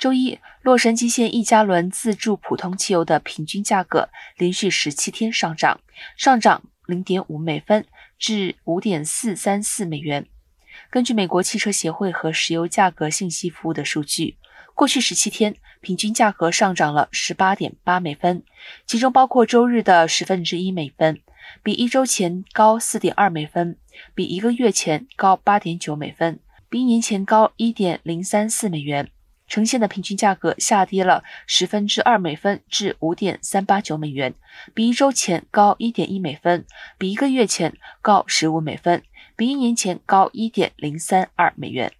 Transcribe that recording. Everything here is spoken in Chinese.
周一，洛杉矶县一加仑自助普通汽油的平均价格连续十七天上涨，上涨零点五美分至五点四三四美元。根据美国汽车协会和石油价格信息服务的数据，过去十七天平均价格上涨了十八点八美分，其中包括周日的十分之一美分，比一周前高四点二美分，比一个月前高八点九美分，比年前高一点零三四美元。呈现的平均价格下跌了十分之二美分至五点三八九美元，比一周前高一点一美分，比一个月前高十五美分，比一年前高一点零三二美元。